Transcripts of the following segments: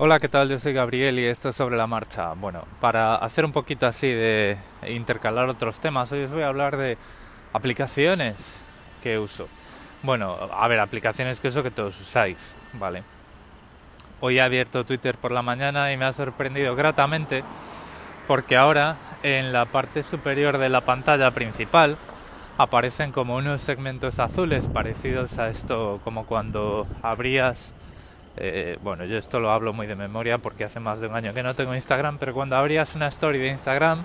Hola, ¿qué tal? Yo soy Gabriel y esto es sobre la marcha. Bueno, para hacer un poquito así de intercalar otros temas, hoy os voy a hablar de aplicaciones que uso. Bueno, a ver, aplicaciones que uso que todos usáis, ¿vale? Hoy he abierto Twitter por la mañana y me ha sorprendido gratamente porque ahora en la parte superior de la pantalla principal aparecen como unos segmentos azules parecidos a esto como cuando abrías eh, bueno, yo esto lo hablo muy de memoria porque hace más de un año que no tengo Instagram, pero cuando abrías una story de Instagram,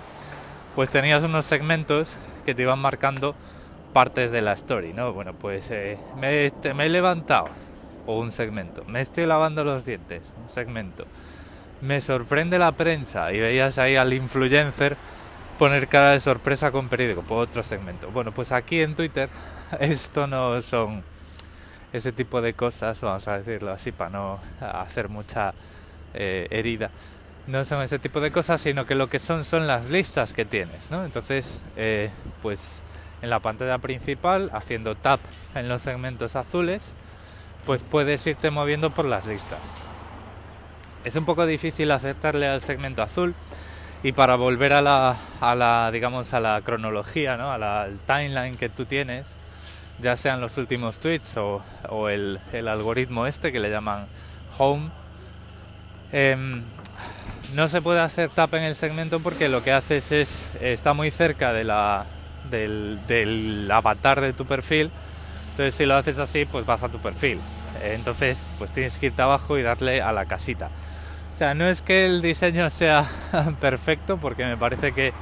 pues tenías unos segmentos que te iban marcando partes de la story, ¿no? Bueno, pues eh, me, me he levantado, o un segmento, me estoy lavando los dientes, un segmento, me sorprende la prensa y veías ahí al influencer poner cara de sorpresa con periódico, por otro segmento. Bueno, pues aquí en Twitter esto no son ese tipo de cosas, vamos a decirlo así para no hacer mucha eh, herida, no son ese tipo de cosas, sino que lo que son son las listas que tienes, ¿no? Entonces, eh, pues en la pantalla principal, haciendo tap en los segmentos azules, pues puedes irte moviendo por las listas. Es un poco difícil aceptarle al segmento azul y para volver a la, a la digamos, a la cronología, ¿no? A la, al timeline que tú tienes, ya sean los últimos tweets o, el, el, algoritmo este que le llaman home. Eh, no se puede hacer tap en el segmento porque lo que haces es, está muy cerca de la, del, del, avatar de tu perfil. Entonces si lo haces así, pues vas a tu perfil. Entonces, pues tienes que irte abajo y darle a la casita. O sea, no es que el diseño sea perfecto, porque me parece que,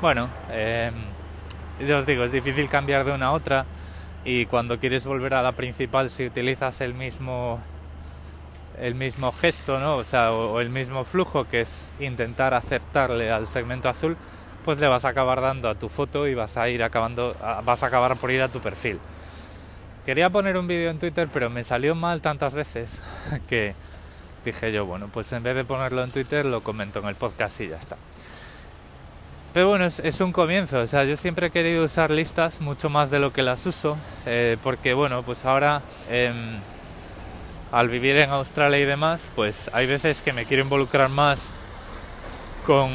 bueno, eh, yo os digo, es difícil cambiar de una a otra y cuando quieres volver a la principal si utilizas el mismo el mismo gesto, ¿no? O sea, o, el mismo flujo que es intentar acertarle al segmento azul, pues le vas a acabar dando a tu foto y vas a ir acabando vas a acabar por ir a tu perfil. Quería poner un vídeo en Twitter, pero me salió mal tantas veces que dije yo, bueno, pues en vez de ponerlo en Twitter lo comento en el podcast y ya está. Pero bueno, es, un comienzo. O sea, yo siempre he querido usar listas mucho más de lo que las uso, eh, porque bueno, pues ahora eh, al vivir en Australia y demás, pues hay veces que me quiero involucrar más con,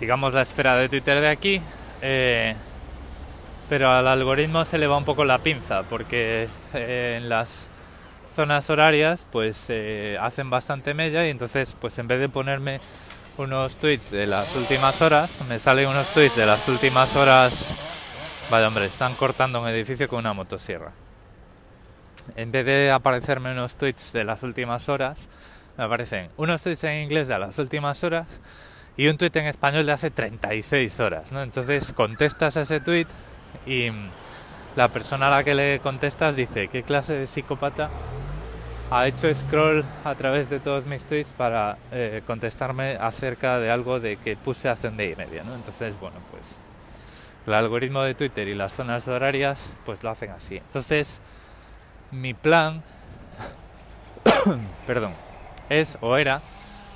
digamos, la esfera de Twitter de aquí, eh, pero al algoritmo se le va un poco la pinza, porque eh, en las zonas horarias, pues hacen bastante mella y entonces, pues en vez de ponerme unos tweets de las últimas horas, me salen unos tweets de las últimas horas. Vaya hombre, están cortando un edificio con una motosierra. En vez de aparecerme unos tweets de las últimas horas, me aparecen unos tweets en inglés de las últimas horas y un tweet en español de hace 36 horas, ¿no? Entonces contestas a ese tweet y la persona a la que le contestas dice, ¿qué clase de psicópata ha hecho scroll a través de todos mis tweets para eh, contestarme acerca de algo de que puse hace un día y medio, ¿no? Entonces, bueno, pues el algoritmo de Twitter y las zonas horarias pues lo hacen así. Entonces, mi plan, perdón, es o era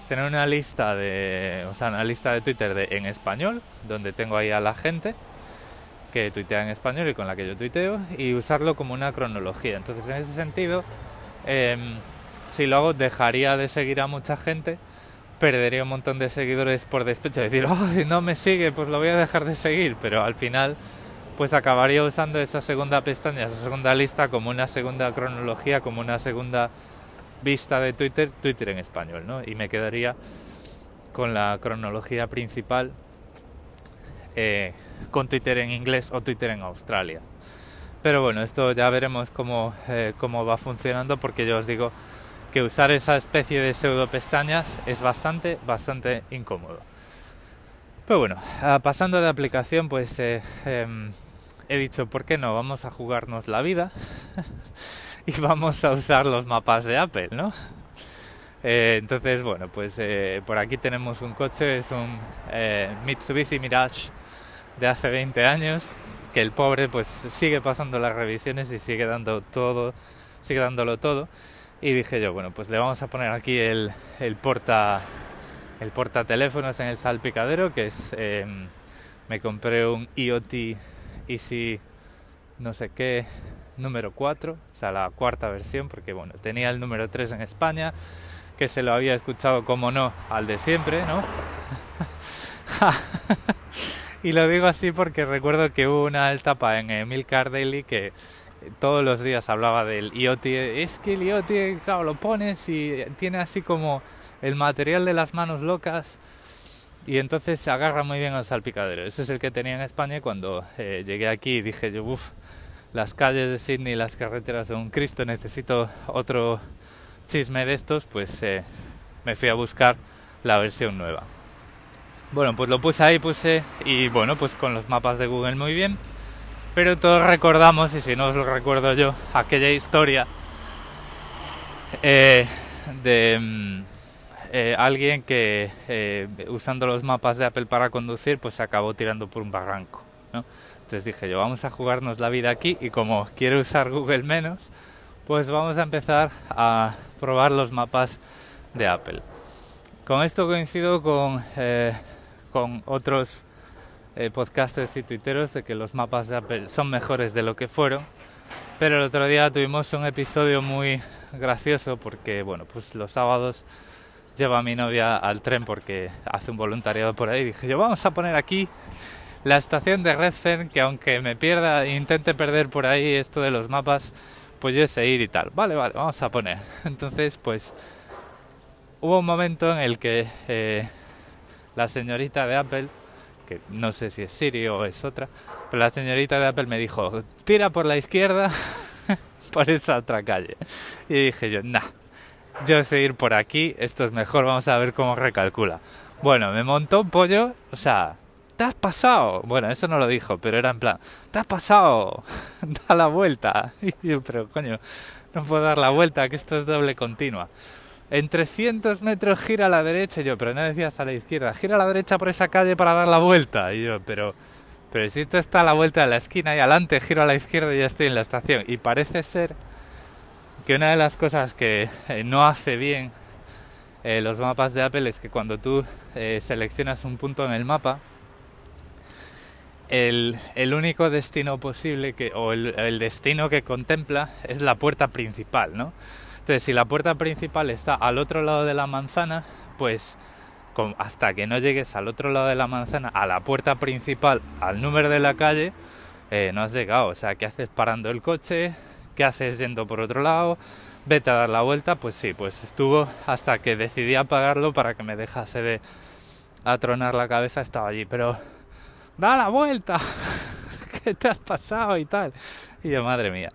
tener una lista de, o sea, una lista de Twitter de, en español, donde tengo ahí a la gente que tuitea en español y con la que yo tuiteo, y usarlo como una cronología. Entonces, en ese sentido, eh, si lo hago dejaría de seguir a mucha gente, perdería un montón de seguidores por despecho, decir, oh, si no me sigue, pues lo voy a dejar de seguir, pero al final pues acabaría usando esa segunda pestaña, esa segunda lista como una segunda cronología, como una segunda vista de Twitter, Twitter en español, ¿no? Y me quedaría con la cronología principal eh, con Twitter en inglés o Twitter en Australia. Pero bueno, esto ya veremos cómo, eh, cómo va funcionando porque yo os digo que usar esa especie de pseudo pestañas es bastante, bastante incómodo. Pero bueno, uh, pasando de aplicación, pues eh, eh, he dicho, ¿por qué no? Vamos a jugarnos la vida y vamos a usar los mapas de Apple, ¿no? Eh, entonces, bueno, pues por aquí tenemos un coche, es un Mitsubishi Mirage de hace 20 años, que el pobre pues sigue pasando las revisiones y sigue dando todo, sigue dándolo todo. Y dije yo, bueno, pues le vamos a poner aquí el, el porta el porta teléfonos en el salpicadero, que es eh, me compré un IoT Easy no sé qué número 4, o sea, la cuarta versión, porque bueno, tenía el número 3 en España, que se lo había escuchado como no al de siempre, ¿no? y lo digo así porque recuerdo que hubo una etapa en Emil Daily que todos los días hablaba del IoT. Es que el IoT, claro, lo pones y tiene así como el material de las manos locas y entonces se agarra muy bien al salpicadero. Ese es el que tenía en España y cuando eh, llegué aquí dije yo, uff, las calles de Sydney, las carreteras de un Cristo, necesito otro chisme de estos, pues eh, me fui a buscar la versión nueva. Bueno, pues lo puse ahí, puse y bueno, pues con los mapas de Google muy bien. Pero todos recordamos, y si no os lo recuerdo yo, aquella historia eh, de mm, eh, alguien que usando los mapas de Apple para conducir, pues se acabó tirando por un barranco. ¿no? Entonces dije yo, vamos a jugarnos la vida aquí y como quiero usar Google menos, pues vamos a empezar a probar los mapas de Apple. Con esto coincido con, eh, con otros eh, podcasters y tuiteros de que los mapas de Apple son mejores de lo que fueron. Pero el otro día tuvimos un episodio muy gracioso porque, bueno, pues los sábados lleva a mi novia al tren porque hace un voluntariado por ahí. Dije yo, vamos a poner aquí la estación de Redfern, que aunque me pierda e intente perder por ahí esto de los mapas, pues yo sé ir y tal. Vale, vale, vamos a poner. Entonces, pues hubo un momento en el que eh, la señorita de Apple, que no sé si es Siri o es otra, pero la señorita de Apple me dijo, tira por la izquierda por esa otra calle. Y dije yo, nah, yo sé ir por aquí, esto es mejor, vamos a ver cómo recalcula. Bueno, me montó un pollo, o sea, ¿te has pasado? Bueno, eso no lo dijo, pero era en plan, ¿te has pasado? da la vuelta. Y yo, pero coño, no puedo dar la vuelta, que esto es doble continua. En 300 metros gira a la derecha. Y yo, pero no decías a la izquierda, gira a la derecha por esa calle para dar la vuelta. Y yo, pero, pero si esto está a la vuelta de la esquina y adelante, giro a la izquierda y ya estoy en la estación. Y parece ser que una de las cosas que eh, no hace bien eh, los mapas de Apple es que cuando tú eh, seleccionas un punto en el mapa, el, el, único destino posible que, o el, el, destino que contempla es la puerta principal, ¿no? Entonces, si la puerta principal está al otro lado de la manzana, pues hasta que no llegues al otro lado de la manzana, a la puerta principal, al número de la calle, eh, no has llegado. O sea, ¿qué haces parando el coche? ¿Qué haces yendo por otro lado? Vete a dar la vuelta. Pues sí, pues estuvo hasta que decidí apagarlo para que me dejase de atronar la cabeza, estaba allí. Pero da la vuelta, ¿qué te has pasado y tal? Y yo, madre mía.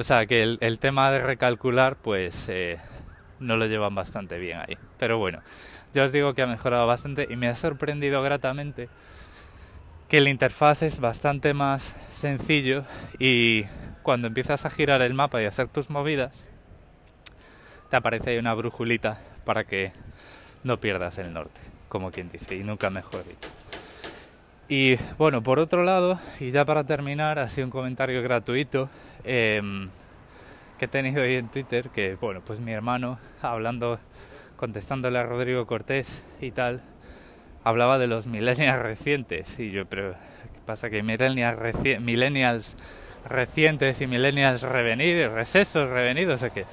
O sea que el, tema de recalcular, pues eh, no lo llevan bastante bien ahí. Pero bueno, ya os digo que ha mejorado bastante y me ha sorprendido gratamente que la interfaz es bastante más sencillo y cuando empiezas a girar el mapa y hacer tus movidas, te aparece ahí una brujulita para que no pierdas el norte, como quien dice, y nunca mejor dicho. Y bueno, por otro lado, y ya para terminar, así un comentario gratuito em, que he tenido hoy en Twitter, que bueno, pues mi hermano hablando, contestándole a Rodrigo Cortés y tal, hablaba de los millennials recientes. Y yo, pero ¿qué pasa? Que millennials, millennials recientes y millennials revenidos, recesos revenidos, o qué.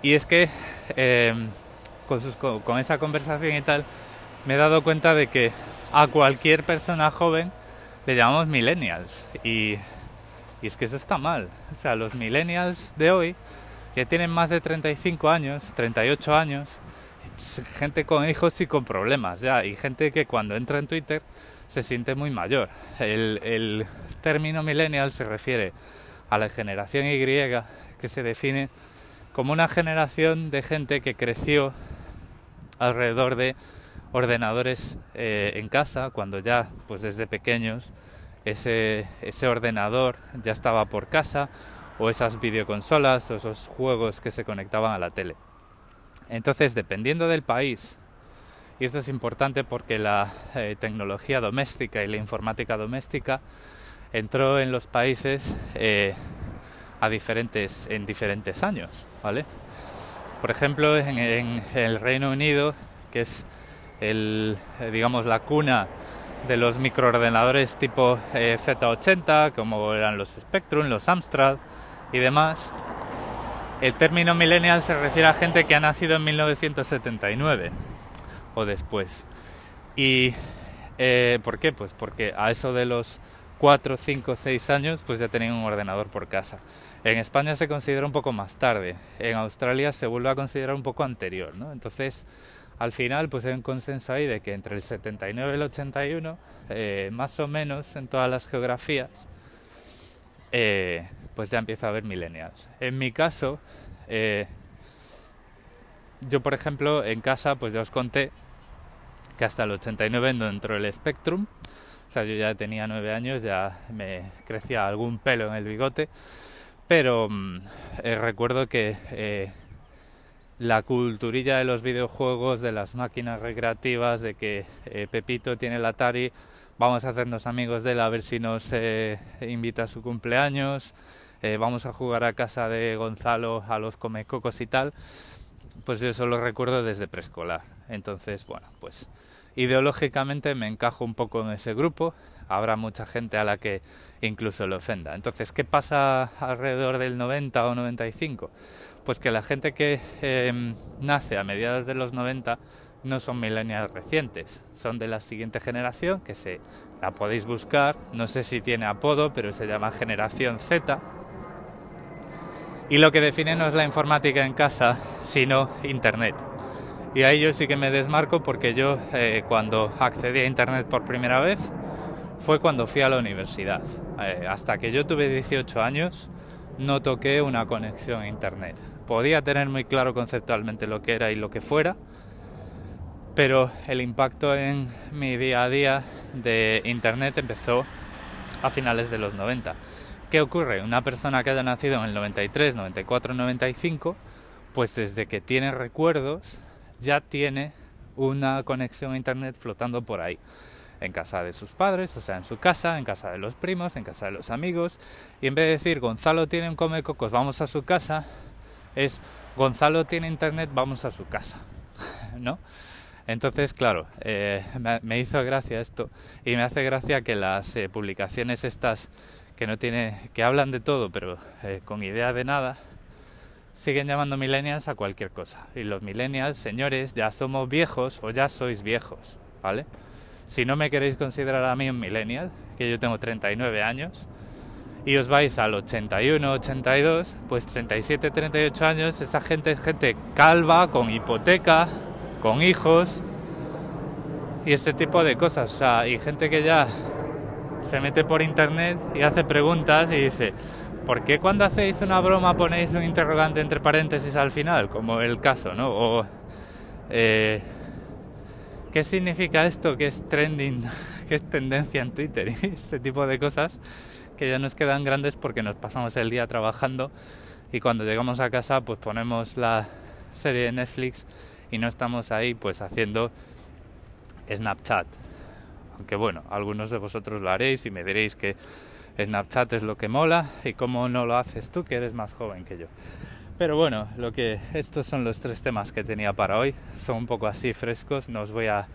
Y es que em, con, con esa conversación y tal, me he dado cuenta de que a cualquier persona joven le llamamos millennials. Y, y, es que eso está mal. O sea, los millennials de hoy, que tienen más de 35 años, 38 años, gente con hijos y con problemas ya. Y gente que cuando entra en Twitter se siente muy mayor. El, el término millennial se refiere a la generación Y que se define como una generación de gente que creció alrededor de ordenadores eh, en casa cuando ya pues desde pequeños ese, ese ordenador ya estaba por casa o esas videoconsolas o esos juegos que se conectaban a la tele. Entonces, dependiendo del país, y esto es importante porque la eh, tecnología doméstica y la informática doméstica entró en los países eh, a diferentes, en diferentes años, ¿vale? Por ejemplo, en, en el Reino Unido, que es el, eh, digamos, la cuna de los microordenadores tipo eh, Z80, como eran los Spectrum, los Amstrad, y demás, el término millennial se refiere a gente que ha nacido en 1979 o después. ¿Y eh, por qué? Pues porque a eso de los 4, 5, 6 años pues ya tenían un ordenador por casa. En España se considera un poco más tarde, en Australia se vuelve a considerar un poco anterior, ¿no? Entonces, al final pues hay un consenso ahí de que entre el 79 y el 81, eh, más o menos en todas las geografías, eh, pues ya empieza a haber millennials. En mi caso, eh, yo por ejemplo en casa pues ya os conté que hasta el 89 dentro del Spectrum, o sea yo ya tenía 9 años, ya me crecía algún pelo en el bigote, pero mm, recuerdo que la culturilla de los videojuegos, de las máquinas recreativas, de que Pepito tiene el Atari, vamos a hacernos amigos de él a ver si nos invita a su cumpleaños, eh, vamos a jugar a casa de Gonzalo a los comecocos y tal, pues yo eso lo recuerdo desde preescolar. Entonces, bueno, pues ideológicamente me encajo un poco en ese grupo, habrá mucha gente a la que incluso le ofenda. Entonces, ¿qué pasa alrededor del 90 o 95? Pues que la gente que em, nace a mediados de los 90 no son millennials recientes, son de la siguiente generación que se la podéis buscar, no sé si tiene apodo, pero se llama generación Z y lo que define no es la informática en casa, sino Internet. Y ahí yo sí que me desmarco porque yo eh, cuando accedí a Internet por primera vez fue cuando fui a la universidad. Eh, hasta que yo tuve 18 años no toqué una conexión a Internet. Podía tener muy claro conceptualmente lo que era y lo que fuera, pero el impacto en mi día a día de Internet empezó a finales de los 90 ¿Qué ocurre? Una persona que haya nacido en el 93, 94, 95, pues desde que tiene recuerdos ya tiene una conexión a Internet flotando por ahí. En casa de sus padres, o sea, en su casa, en casa de los primos, en casa de los amigos. Y en vez de decir Gonzalo tiene un come cocos, vamos a su casa, es Gonzalo tiene Internet, vamos a su casa. ¿No? Entonces, claro, eh, me, hizo gracia esto y me hace gracia que las eh, publicaciones estas que no tiene, que hablan de todo, pero eh, con idea de nada, siguen llamando millennials a cualquier cosa. Y los millennials, señores, ya somos viejos o ya sois viejos, ¿vale? Si no me queréis considerar a mí un millennial, que yo tengo 39 años, y os vais al 81, 82, pues 37, 38 años, esa gente es gente calva, con hipoteca, con hijos y este tipo de cosas. O sea, y gente que ya se mete por internet y hace preguntas y dice, ¿por qué cuando hacéis una broma ponéis un interrogante entre paréntesis al final? Como el caso, ¿no? O, eh, ¿qué significa esto que es trending, que es tendencia en Twitter? Y este tipo de cosas que ya nos quedan grandes porque nos pasamos el día trabajando y cuando llegamos a casa pues ponemos la serie de Netflix y no estamos ahí pues haciendo Snapchat aunque bueno, algunos de vosotros lo haréis y me diréis que Snapchat es lo que mola y cómo no lo haces tú que eres más joven que yo. Pero bueno, lo que estos son los tres temas que tenía para hoy. Son un poco así frescos. No os voy a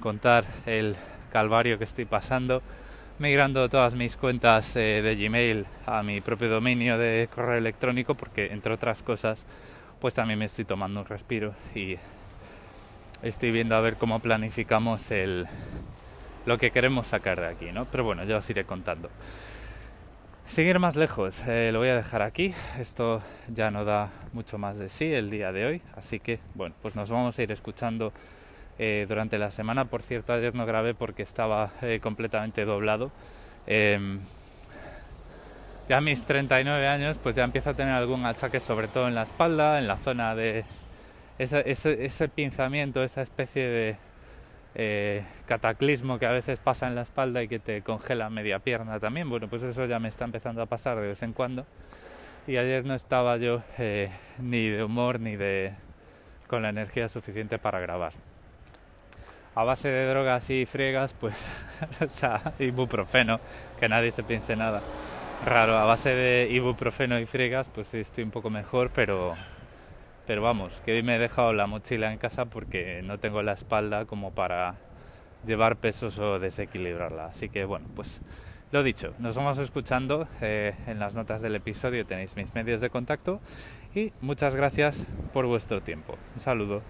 contar el calvario que estoy pasando migrando todas mis cuentas eh, de Gmail a mi propio dominio de correo electrónico porque entre otras cosas pues también me estoy tomando un respiro y estoy viendo a ver cómo planificamos el, lo que queremos sacar de aquí, ¿no? Pero bueno, ya os iré contando. Seguir más lejos, eh, lo voy a dejar aquí. Esto ya no da mucho más de sí el día de hoy, así que bueno, pues nos vamos a ir escuchando eh, durante la semana. Por cierto, ayer no grabé porque estaba eh, completamente doblado. Em, ya a mis 39 años, pues ya empiezo a tener algún achaque, sobre todo en la espalda, en la zona de ese, ese pinzamiento, esa especie de eh, cataclismo que a veces pasa en la espalda y que te congela media pierna también. Bueno, pues eso ya me está empezando a pasar de vez en cuando. Y ayer no estaba yo eh, ni de humor ni de con la energía suficiente para grabar. A base de drogas y friegas, pues, o sea, ibuprofeno, que nadie se piense nada raro. A base de ibuprofeno y friegas, pues estoy un poco mejor, pero pero vamos, que hoy me he dejado la mochila en casa porque no tengo la espalda como para llevar pesos o desequilibrarla. Así que bueno, pues lo dicho, nos vamos escuchando eh, en las notas del episodio, tenéis mis medios de contacto y muchas gracias por vuestro tiempo. Un saludo.